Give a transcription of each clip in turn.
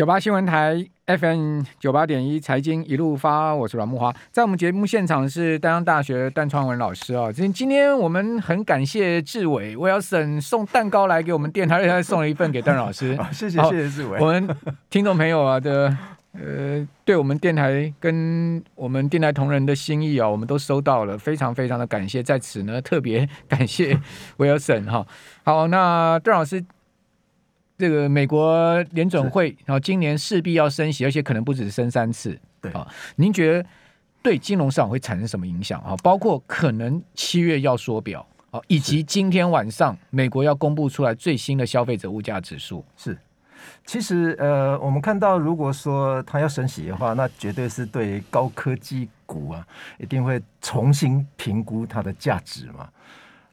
九八新闻台 FM 九八点一财经一路发，我是阮木华，在我们节目现场是丹江大学段创文老师啊。今今天我们很感谢志伟，Wilson 送蛋糕来给我们电台，他送了一份给段老师。谢谢谢谢志伟。我们听众朋友啊的呃，对我们电台跟我们电台同仁的心意啊，我们都收到了，非常非常的感谢，在此呢特别感谢 Wilson 哈。好，那段老师。这个美国联准会，然后今年势必要升息，而且可能不止升三次。对啊，您觉得对金融市场会产生什么影响啊？包括可能七月要缩表啊，以及今天晚上美国要公布出来最新的消费者物价指数。是，其实呃，我们看到如果说它要升息的话，那绝对是对高科技股啊，一定会重新评估它的价值嘛。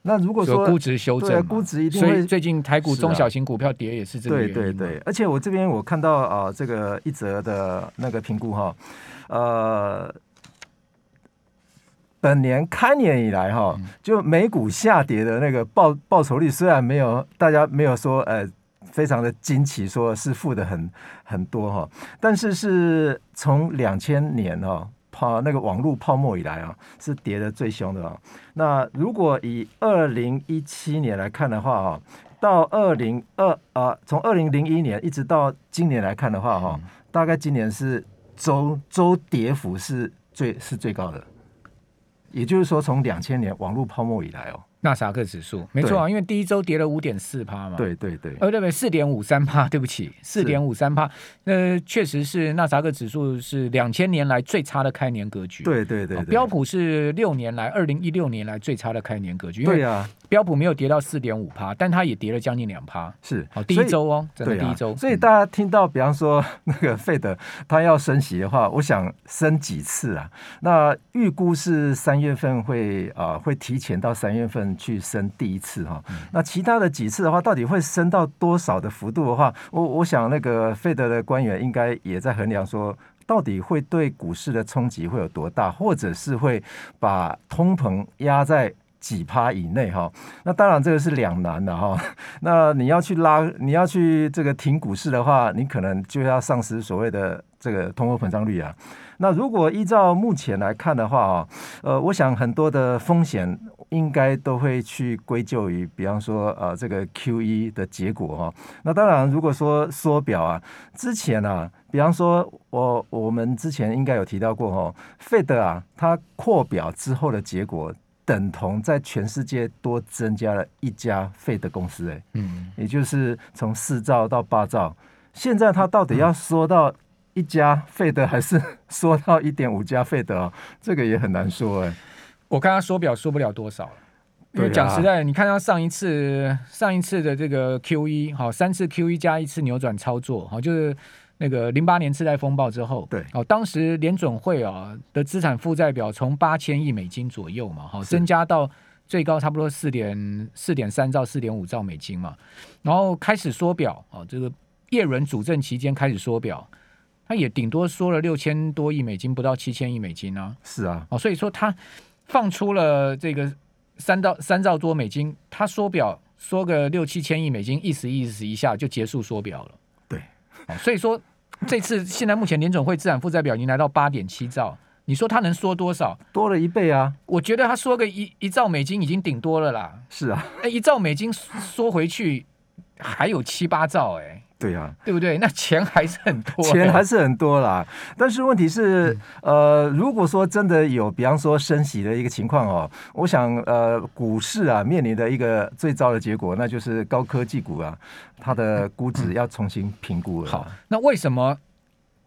那如果说估值修正，估值一定会。最近台股中小型股票跌也是这个原因。对对对，而且我这边我看到啊、呃，这个一则的那个评估哈，呃，本年开年以来哈，就美股下跌的那个报报酬率虽然没有大家没有说呃非常的惊奇，说是负的很很多哈，但是是从两千年哈。泡那个网络泡沫以来啊，是跌得最凶的啊。那如果以二零一七年来看的话啊，到二零二啊，从二零零一年一直到今年来看的话哈，大概今年是周周跌幅是最是最高的。也就是说，从两千年网络泡沫以来哦。纳斯达克指数没错啊，因为第一周跌了五点四趴嘛。对对对，呃，对不对？四点五三趴，对不起，四点五三趴。那，确实是纳斯达克指数是两千年来最差的开年格局。对对对，标普是六年来二零一六年来最差的开年格局。对呀，标普没有跌到四点五趴，但它也跌了将近两趴。是，好，第一周哦，真的第一周。所以大家听到，比方说那个费德他要升息的话，我想升几次啊？那预估是三月份会啊，会提前到三月份去升第一次哈，那其他的几次的话，到底会升到多少的幅度的话，我我想那个费德的官员应该也在衡量说，到底会对股市的冲击会有多大，或者是会把通膨压在几趴以内哈。那当然这个是两难的哈。那你要去拉，你要去这个停股市的话，你可能就要丧失所谓的这个通货膨胀率啊。那如果依照目前来看的话啊，呃，我想很多的风险。应该都会去归咎于，比方说，呃，这个 QE 的结果哈。那当然，如果说缩表啊，之前啊，比方说我我们之前应该有提到过哈，Fed 啊，它扩表之后的结果，等同在全世界多增加了一家 Fed 公司，哎，嗯，也就是从四兆到八兆，现在它到底要缩到一家 Fed 还是缩到一点五家 Fed 啊？这个也很难说，哎。我看他缩表缩不了多少，因为讲实在，你看他上一次上一次的这个 QE 好三次 QE 加一次扭转操作好，就是那个零八年次贷风暴之后，对，哦，当时联准会啊的资产负债表从八千亿美金左右嘛，好增加到最高差不多四点四点三兆四点五兆美金嘛，然后开始缩表啊，这个叶伦主政期间开始缩表，他也顶多缩了六千多亿美金，不到七千亿美金啊，是啊，哦，所以说他。放出了这个三到三兆多美金，他缩表缩个六七千亿美金，意思意思一下就结束缩表了。对，所以说这次现在目前联总会资产负债表已经来到八点七兆，你说他能缩多少？多了一倍啊！我觉得他缩个一一兆美金已经顶多了啦。是啊，那，一兆美金缩回去还有七八兆哎。对呀、啊，对不对？那钱还是很多，钱还是很多啦。但是问题是，呃，如果说真的有，比方说升息的一个情况哦，我想，呃，股市啊面临的一个最糟的结果，那就是高科技股啊，它的估值要重新评估了。好，那为什么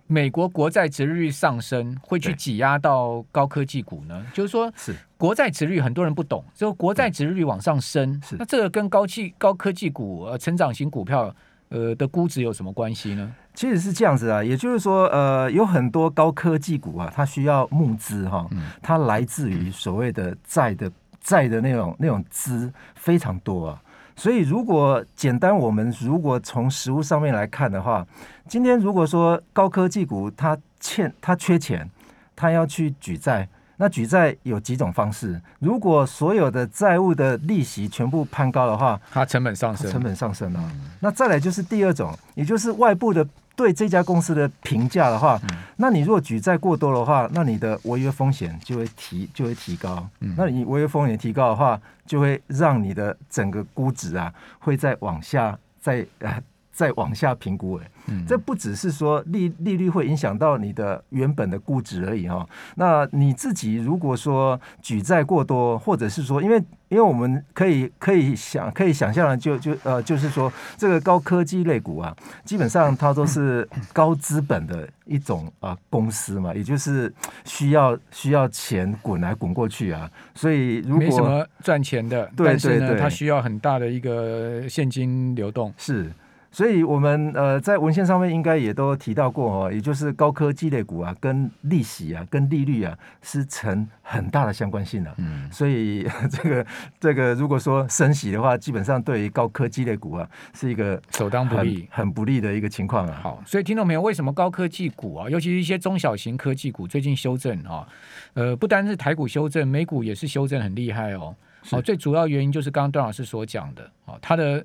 美国国债殖利率上升会去挤压到高科技股呢？就是说，是国债殖利率很多人不懂，就国债殖利率往上升，是那这个跟高技高科技股呃成长型股票。呃的估值有什么关系呢？其实是这样子啊，也就是说，呃，有很多高科技股啊，它需要募资哈，它来自于所谓的债的债的那种那种资非常多啊。所以如果简单，我们如果从实物上面来看的话，今天如果说高科技股它欠它缺钱，它要去举债。那举债有几种方式？如果所有的债务的利息全部攀高的话，它成本上升，成本上升了。那再来就是第二种，也就是外部的对这家公司的评价的话，嗯、那你如果举债过多的话，那你的违约风险就会提就会提高。嗯、那你违约风险提高的话，就会让你的整个估值啊，会再往下再呃。再往下评估，哎，这不只是说利利率会影响到你的原本的估值而已哈。那你自己如果说举债过多，或者是说，因为因为我们可以可以想可以想象的，就就呃，就是说这个高科技类股啊，基本上它都是高资本的一种啊公司嘛，也就是需要需要钱滚来滚过去啊。所以如果没什么赚钱的，对对对，它需要很大的一个现金流动是。所以，我们呃在文献上面应该也都提到过哦，也就是高科技类股啊，跟利息啊，跟利率啊是成很大的相关性的。嗯，所以这个这个如果说升息的话，基本上对于高科技类股啊是一个首当不利、很不利的一个情况啊。好，所以听众朋友，为什么高科技股啊，尤其是一些中小型科技股最近修正啊？呃，不单是台股修正，美股也是修正很厉害哦。好，最主要原因就是刚刚段老师所讲的啊，它的。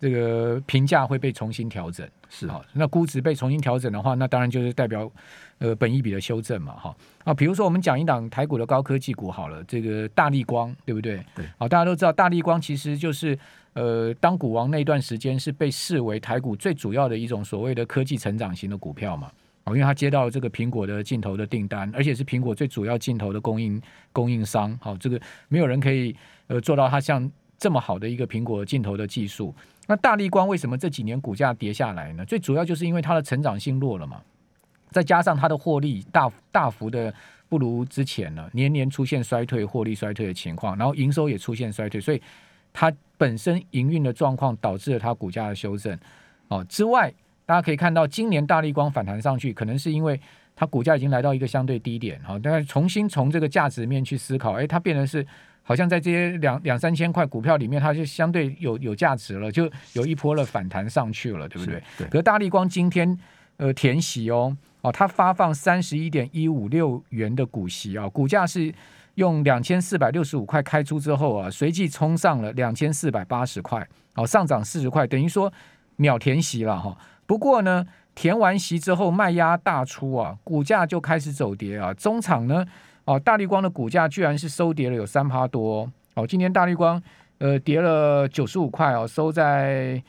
这个评价会被重新调整，是。啊，那估值被重新调整的话，那当然就是代表呃本一笔的修正嘛，哈。啊，比如说我们讲一档台股的高科技股好了，这个大立光对不对？对，好，大家都知道大立光其实就是呃当股王那段时间是被视为台股最主要的一种所谓的科技成长型的股票嘛，哦因为它接到了这个苹果的镜头的订单，而且是苹果最主要镜头的供应供应商，好，这个没有人可以呃做到它像这么好的一个苹果镜头的技术。那大立光为什么这几年股价跌下来呢？最主要就是因为它的成长性弱了嘛，再加上它的获利大大幅的不如之前了，年年出现衰退、获利衰退的情况，然后营收也出现衰退，所以它本身营运的状况导致了它股价的修正。哦，之外大家可以看到，今年大立光反弹上去，可能是因为它股价已经来到一个相对低点，好，大家重新从这个价值面去思考，哎，它变成是。好像在这些两两三千块股票里面，它就相对有有价值了，就有一波的反弹上去了，对不对？对。可是大力光今天呃填息哦哦，它发放三十一点一五六元的股息啊、哦，股价是用两千四百六十五块开出之后啊，随即冲上了两千四百八十块，哦，上涨四十块，等于说秒填息了哈、哦。不过呢，填完息之后卖压大出啊，股价就开始走跌啊，中场呢。哦，大立光的股价居然是收跌了有三趴多哦。今天大立光呃跌了九十五块哦，收在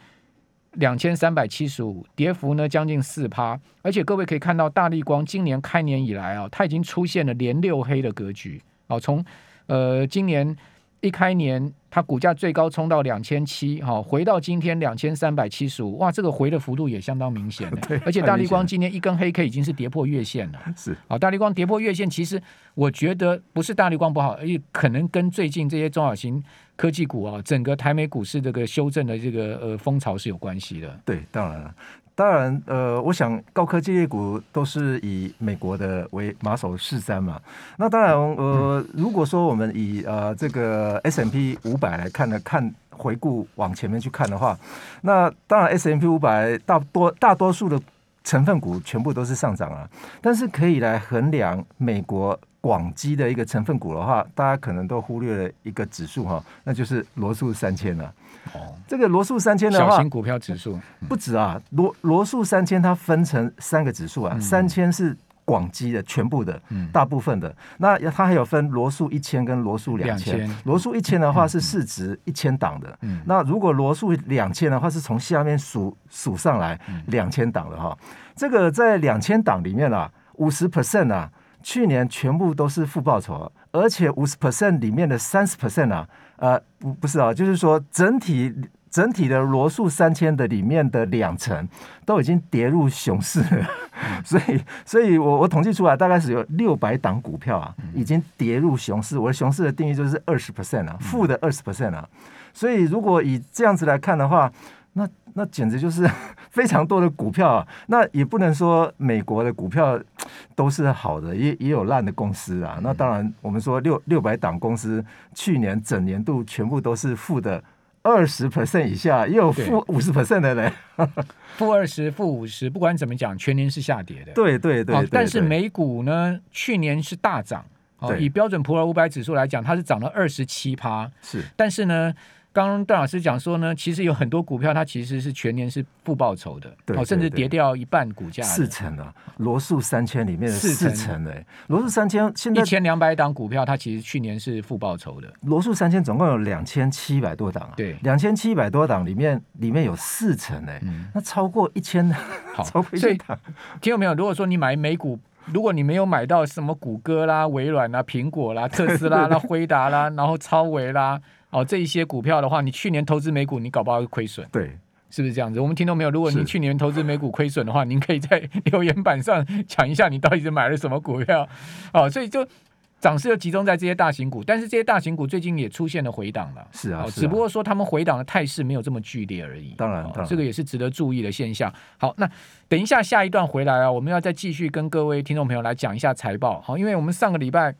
两千三百七十五，跌幅呢将近四趴。而且各位可以看到，大力光今年开年以来啊，它已经出现了连六黑的格局哦。从呃今年一开年。它股价最高冲到两千七，哈，回到今天两千三百七十五，哇，这个回的幅度也相当明显的。对，而且大立光今天一根黑 K 已经是跌破月线了。是，好，大立光跌破月线，其实我觉得不是大立光不好，而且可能跟最近这些中小型科技股啊，整个台美股市这个修正的这个呃风潮是有关系的。对，当然了。当然，呃，我想高科技类股都是以美国的为马首是瞻嘛。那当然，呃，如果说我们以呃这个 S M P 五百来看呢，看回顾往前面去看的话，那当然 S&P 五百大多大多数的成分股全部都是上涨啊。但是可以来衡量美国广基的一个成分股的话，大家可能都忽略了一个指数哈，那就是罗素三千了。哦，这个罗素三千的话，小型股票指数不止啊。罗罗素三千它分成三个指数啊，三千是广基的全部的，大部分的。那它还有分罗素一千跟罗素两千。罗素一千的话是市值一千档的，那如果罗素两千的话是从下面数数上来两千档的哈。这个在两千档里面啊，五十 percent 啊，去年全部都是负报酬，而且五十 percent 里面的三十 percent 啊。呃，不不是啊，就是说整体整体的罗素三千的里面的两成都已经跌入熊市了，所以所以我我统计出来大概是有六百档股票啊，已经跌入熊市。我的熊市的定义就是二十 percent 啊，负的二十 percent 啊。所以如果以这样子来看的话，那那简直就是 非常多的股票啊，那也不能说美国的股票都是好的，也也有烂的公司啊。那当然，我们说六六百档公司去年整年度全部都是负的二十 percent 以下，也有负五十 percent 的人，负二十、负五十，不管怎么讲，全年是下跌的。对对对，对，对，对，但是美股呢，去年是大涨。哦，以标准普尔五百指数来讲，它是涨了二十七趴。是，但是呢。刚刚段老师讲说呢，其实有很多股票它其实是全年是负报酬的，对对对，甚至跌掉一半股价，四成啊罗素三千里面的四成的，罗素三千现在一千两百档股票，它其实去年是负报酬的。罗素三千总共有两千七百多档啊，对，两千七百多档里面里面有四成哎，嗯，那超过一千，好，超过一千档，听到没有？如果说你买美股。如果你没有买到什么谷歌啦、微软啦、苹果啦、特斯拉啦、辉达啦，然后超维啦，哦，这一些股票的话，你去年投资美股，你搞不好会亏损。对，是不是这样子？我们听到没有？如果你去年投资美股亏损的话，您可以在 留言板上讲一下你到底是买了什么股票。哦，所以就。涨势又集中在这些大型股，但是这些大型股最近也出现了回档了。是啊，是啊，只不过说他们回档的态势没有这么剧烈而已。当然，当然，这个也是值得注意的现象。好，那等一下下一段回来啊，我们要再继续跟各位听众朋友来讲一下财报。好，因为我们上个礼拜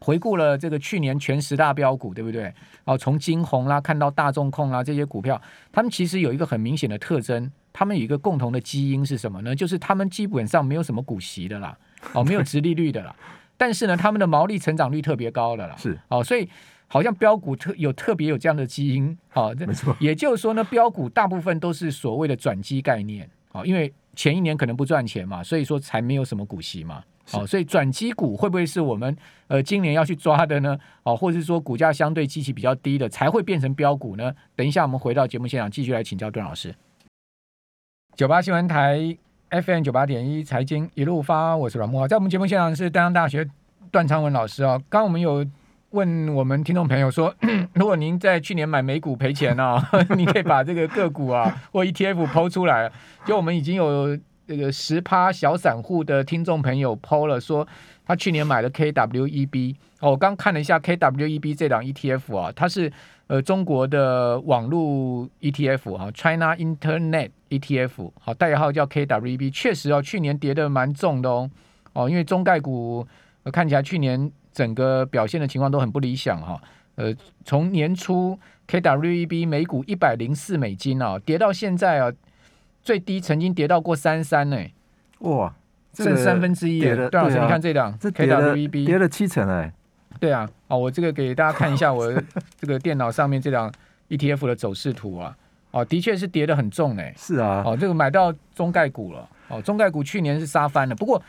回顾了这个去年全十大标股，对不对？好，从金红啦看到大众控啦这些股票，他们其实有一个很明显的特征，他们有一个共同的基因是什么呢？就是他们基本上没有什么股息的啦，哦，没有殖利率的啦。但是呢，他们的毛利成长率特别高的啦，是哦，所以好像标股特有特别有这样的基因，哦，没错。也就是说呢，标股大部分都是所谓的转机概念，哦，因为前一年可能不赚钱嘛，所以说才没有什么股息嘛，哦，所以转机股会不会是我们呃今年要去抓的呢？哦，或者是说股价相对基期比较低的才会变成标股呢？等一下我们回到节目现场继续来请教段老师。九八新闻台。FM 九八点一财经一路发，我是阮慕驊，在我们节目现场是淡江大学段昌文老师啊。刚刚我们有问我们听众朋友说，如果您在去年买美股赔钱哦，你可以把这个个股啊或 ETF 抛出来。就我们已经有这个十趴小散户的听众朋友抛了，说他去年买了 KWEB 哦，我刚看了一下 KWEB 这档 ETF 啊，它是。呃，中国的网络 ETF 哈，China Internet ETF 好，代号叫 KWEB，确实哦，去年跌得蛮重的哦，哦，因为中概股看起来去年整个表现的情况都很不理想哈，呃，从年初 KWEB 每股一百零四美金啊，跌到现在啊，最低曾经跌到过三三呢，哇，剩三分之一，段老师你看这档，这跌了七成哎。对啊，哦，我这个给大家看一下 我这个电脑上面这档 ETF 的走势图啊，哦，的确是跌得很重哎，是啊，哦，这个买到中概股了，哦，中概股去年是杀翻了，不过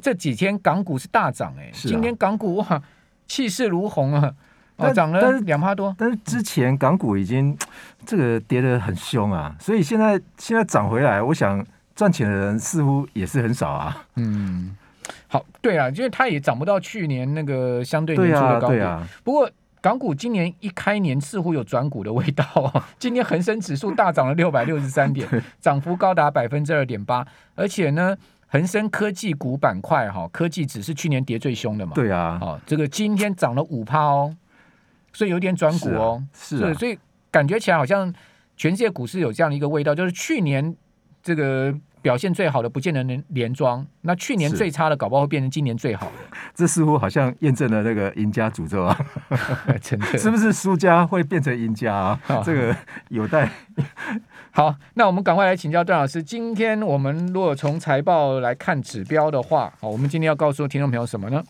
这几天港股是大涨哎，今天港股哇气势如虹啊，哦，涨了两趴多，但是之前港股已经这个跌得很凶啊，所以现在现在涨回来，我想赚钱的人似乎也是很少啊，嗯。好，对啊，因为它也涨不到去年那个相对年初的高点。啊啊、不过港股今年一开年似乎有转股的味道哦。今天恒生指数大涨了六百六十三点，涨幅高达百分之二点八。而且呢，恒生科技股板块哈，科技只是去年跌最凶的嘛。对啊，哦，这个今天涨了五趴哦，所以有点转股哦。是、啊，是啊、所以感觉起来好像全世界股市有这样的一个味道，就是去年这个。表现最好的不见得能连庄，那去年最差的搞不好会变成今年最好的。这似乎好像验证了那个赢家诅咒啊！真的 是不是输家会变成赢家啊？哦、这个有待。好，那我们赶快来请教段老师。今天我们如果从财报来看指标的话，好，我们今天要告诉听众朋友什么呢？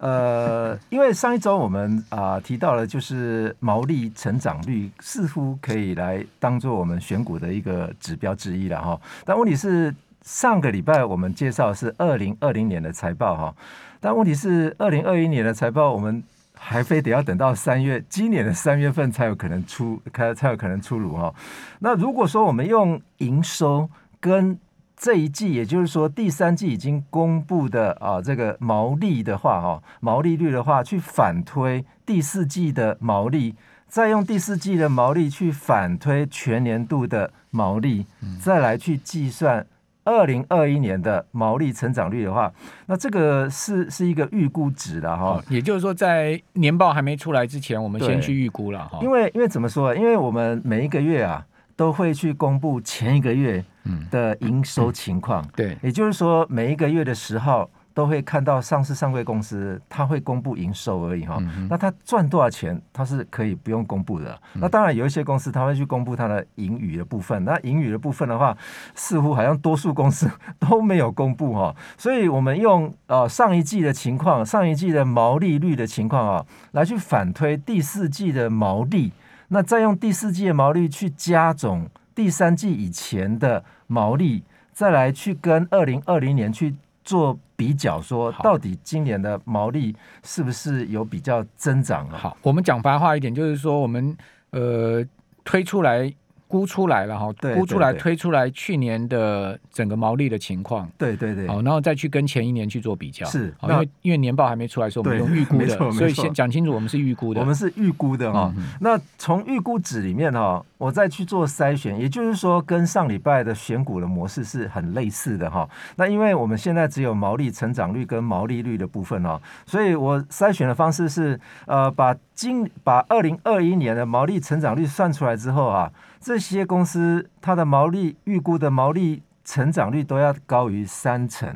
呃，因为上一周我们啊、提到了，就是毛利成长率似乎可以来当做我们选股的一个指标之一了哈。但问题是，上个礼拜我们介绍是二零二零年的财报哈，但问题是二零二一年的财报，我们还非得要等到三月，今年的三月份才有可能出开，才有可能出炉哈。那如果说我们用营收跟这一季，也就是说第三季已经公布的啊，这个毛利的话，哈，毛利率的话，去反推第四季的毛利，再用第四季的毛利去反推全年度的毛利，再来去计算二零二一年的毛利成长率的话，那这个是是一个预估值的哈。也就是说，在年报还没出来之前，我们先去预估了哈。因为因为怎么说？因为我们每一个月啊。都会去公布前一个月的营收情况，对，也就是说每一个月的十号都会看到上市上柜公司，它会公布营收而已哈。那它赚多少钱，它是可以不用公布的。那当然有一些公司它会去公布它的盈余的部分，那盈余的部分的话，似乎好像多数公司都没有公布哈。所以我们用呃上一季的情况，上一季的毛利率的情况啊，来去反推第四季的毛利。那再用第四季的毛利去加总第三季以前的毛利，再来去跟二零二零年去做比较，说到底今年的毛利是不是有比较增长？好，我们讲白话一点，就是说我们呃推出来。估出来了哈，估出来推出来去年的整个毛利的情况，对对对，好，然后再去跟前一年去做比较，是，因为因为年报还没出来，所以我们用预估的，所以先讲清楚，我们是预估的，我们是预估的哈。那从预估值里面哈，我再去做筛选，也就是说跟上礼拜的选股的模式是很类似的哈。那因为我们现在只有毛利成长率跟毛利率的部分哦，所以我筛选的方式是呃把今把二零二一年的毛利成长率算出来之后啊。这些公司它的毛利预估的毛利成长率都要高于三成，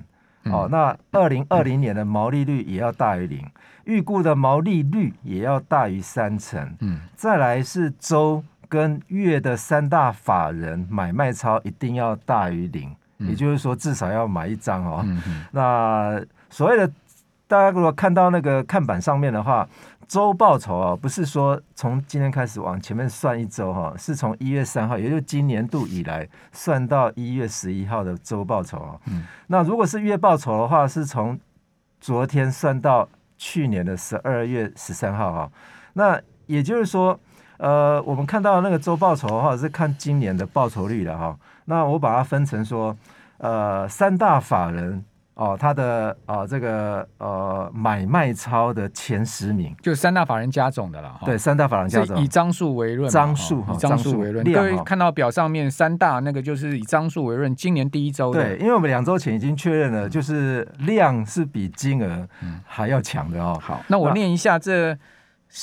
哦，那二零二零年的毛利率也要大于零，预估的毛利率也要大于三成，嗯，再来是周跟月的三大法人买卖超一定要大于零，也就是说至少要买一张哦，那所谓的大家如果看到那个看板上面的话。周报酬啊，不是说从今天开始往前面算一周哈，是从一月三号，也就是今年度以来算到一月十一号的周报酬啊。嗯，那如果是月报酬的话，是从昨天算到去年的十二月十三号哈。那也就是说，呃，我们看到那个周报酬的话，是看今年的报酬率的哈。那我把它分成说，呃，三大法人。哦，他的呃这个呃买卖超的前十名，就三大法人加总的了。对，三大法人加总，以张数为论，张数以张数为论。各位看到表上面三大那个就是以张数为论，今年第一周对，因为我们两周前已经确认了，就是量是比金额还要强的哦。好，那我念一下这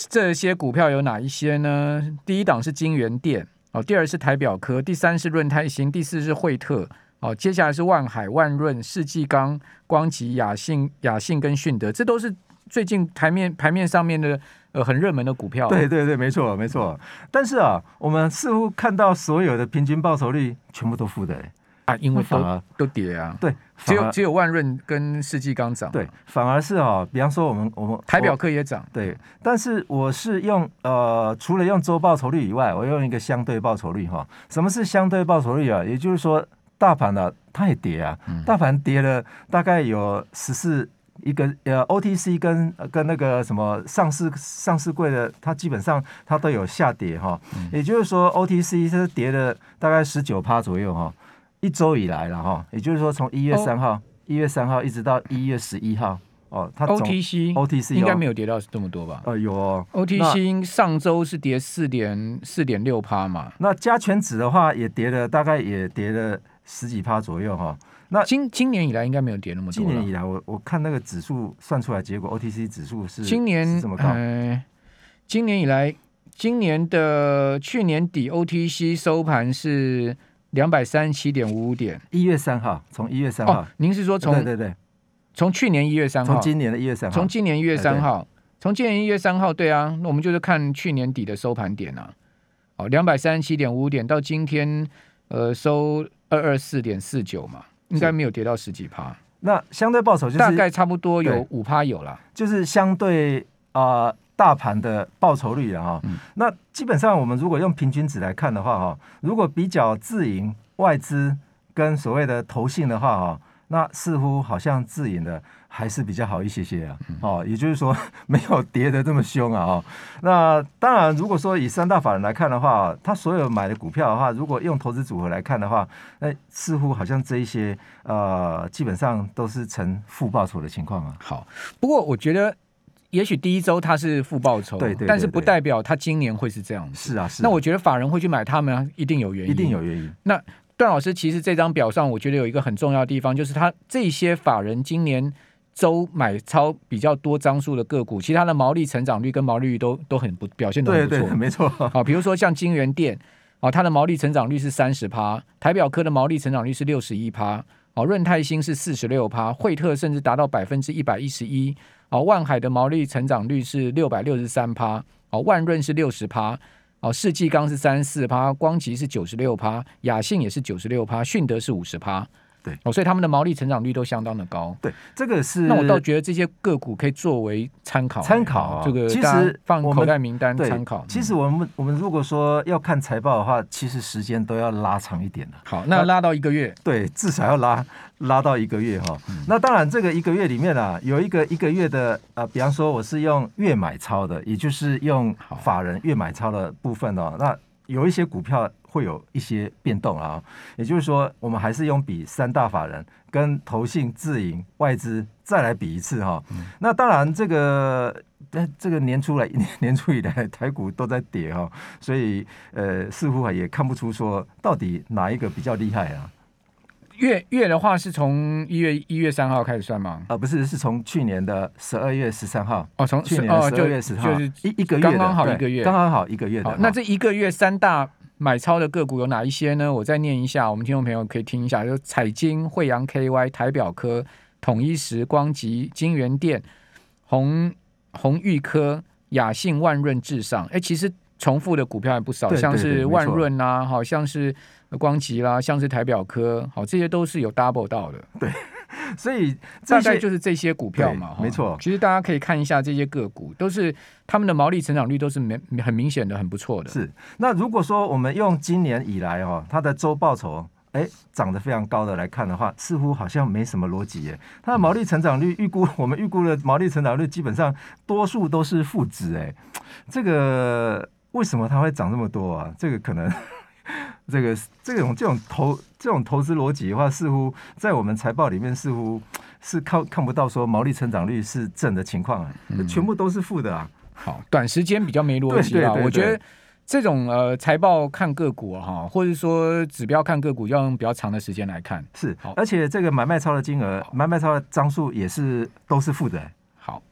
这些股票有哪一些呢？第一档是金元店，哦，第二是台表科，第三是润泰新，第四是惠特。哦，接下来是万海、万润、世纪钢、光吉、亚信、亚信跟迅德，这都是最近台面台面上面的呃很热门的股票。对对对，没错没错。但是啊，我们似乎看到所有的平均报酬率全部都负的啊，因为都都跌啊。对，只有只有万润跟世纪钢涨。对，反而是啊，比方说我们我们台表科也涨。对，但是我是用呃，除了用周报酬率以外，我用一个相对报酬率哈。什么是相对报酬率啊？也就是说。大盘呢、啊，它也跌啊，大盘跌了大概有十四一个呃，OTC 跟跟那个什么上市上市柜的，它基本上它都有下跌哈，也就是说 OTC 是跌了大概十九趴左右哈，一周以来了哈，也就是说从一月三号一月三号一直到一月十一号哦，它 OTC OTC 应该没有跌到这么多吧？呃，有哦，OTC 上周是跌四点四点六趴嘛，那加权指的话也跌了，大概也跌了。十几趴左右哈，那今今年以来应该没有跌那么多。今年以来，我我看那个指数算出来结果，OTC 指数是今年这么高。呃，今年以来，今年的去年底 OTC 收盘是两百三十七点五五点。一月三号，从一月三号，哦，您是说从对对对，从去年一月三号，从今年的一月三号，从今年一月三号，从今年一月三号，对啊，那我们就是看去年底的收盘点啊。哦，两百三十七点五五点到今天，呃，收。二二四点四九嘛，应该没有跌到十几趴。那相对报酬就是大概差不多有五趴有了，就是相对啊、呃、大盘的报酬率啊哈。嗯、那基本上我们如果用平均值来看的话哈，如果比较自营外资跟所谓的投信的话哈，那似乎好像自营的。还是比较好一些些啊，哦，也就是说 没有跌得这么凶啊，哦，那当然，如果说以三大法人来看的话，他所有买的股票的话，如果用投资组合来看的话，那似乎好像这一些呃，基本上都是呈负报酬的情况啊。好，不过我觉得也许第一周它是负报酬，对对，对，对，但是不代表它今年会是这样子。是啊，是啊。那我觉得法人会去买他们，一定有原因，一定有原因。那段老师其实这张表上，我觉得有一个很重要的地方，就是他这些法人今年。周买超比较多张数的个股，其他的毛利成长率跟毛利率都都很不表现都很不错，没错。好，比如说像金源店，啊，它的毛利成长率是三十趴，台表科的毛利成长率是六十一趴，哦，润泰新是四十六趴，惠特甚至达到百分之一百一十一，哦，万海的毛利成长率是六百六十三趴，哦，万润是六十趴，哦，世纪钢是三十四趴，光吉是九十六趴，雅信也是九十六趴，迅德是五十趴。对哦，所以他们的毛利成长率都相当的高。对，这个是。那我倒觉得这些个股可以作为参考，参考啊。这个其实放口袋名单参考。其实我们我们如果说要看财报的话，其实时间都要拉长一点的。好，那拉到一个月，对，至少要拉拉到一个月哈。那当然，这个一个月里面啊，有一个一个月的啊，比方说我是用月买超的，也就是用法人月买超的部分哦，那。有一些股票会有一些变动啊，也就是说，我们还是用比三大法人跟投信、自营、外资再来比一次哈。那当然，这个这个年初来 年初以来台股都在跌哈，所以呃，似乎也看不出说到底哪一个比较厉害啊。月月的话是从一月一月三号开始算吗？啊、呃，不是，是从去年的十二月十三号。哦，从去年十二月十号，就是一一个月，刚刚好一个月，刚刚好一个月的。那这一个月三大买超的个股有哪一些呢？我再念一下，我们听众朋友可以听一下，就是彩金、惠阳 KY、台表科、统一时光集、金源店、红红玉科、雅信、万润、至上。哎，其实重复的股票还不少，像是万润啊，好像是。光集啦，像是台表科，好，这些都是有 double 到的。对，所以大概就是这些股票嘛，没错。其实大家可以看一下这些个股，都是他们的毛利成长率都是明很明显的，很不错的。是。那如果说我们用今年以来哦，它的周报酬哎涨得非常高的来看的话，似乎好像没什么逻辑耶。它的毛利成长率预估，我们预估的毛利成长率基本上多数都是负值哎。这个为什么它会涨这么多啊？这个可能。这个这种这种投这种投资逻辑的话，似乎在我们财报里面似乎是看看不到说毛利成长率是正的情况啊，嗯、全部都是负的啊。好，短时间比较没逻辑啊。我觉得这种呃财报看个股哈，或者说指标看个股，要用比较长的时间来看。是，而且这个买卖超的金额、买卖超的张数也是都是负的。好，